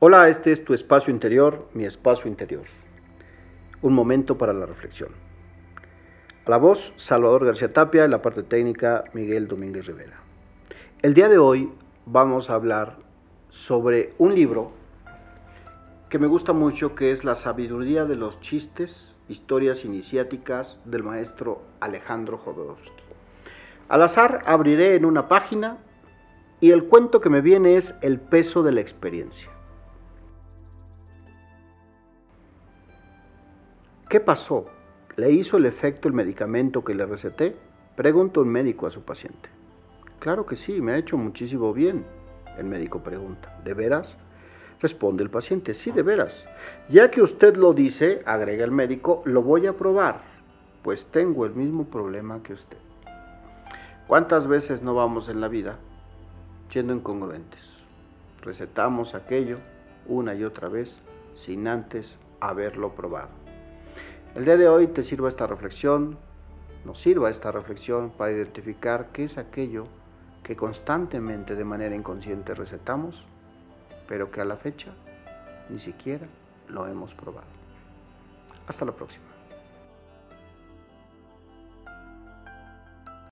Hola, este es tu espacio interior, mi espacio interior. Un momento para la reflexión. A la voz, Salvador García Tapia, en la parte técnica, Miguel Domínguez Rivera. El día de hoy vamos a hablar sobre un libro que me gusta mucho, que es La sabiduría de los chistes, historias iniciáticas del maestro Alejandro Jodorowsky. Al azar abriré en una página y el cuento que me viene es El peso de la experiencia. ¿Qué pasó? ¿Le hizo el efecto el medicamento que le receté? Pregunta un médico a su paciente. Claro que sí, me ha hecho muchísimo bien. El médico pregunta. ¿De veras? Responde el paciente. Sí, de veras. Ya que usted lo dice, agrega el médico, lo voy a probar, pues tengo el mismo problema que usted. ¿Cuántas veces no vamos en la vida siendo incongruentes? Recetamos aquello una y otra vez sin antes haberlo probado. El día de hoy te sirva esta reflexión, nos sirva esta reflexión para identificar qué es aquello que constantemente de manera inconsciente recetamos, pero que a la fecha ni siquiera lo hemos probado. Hasta la próxima.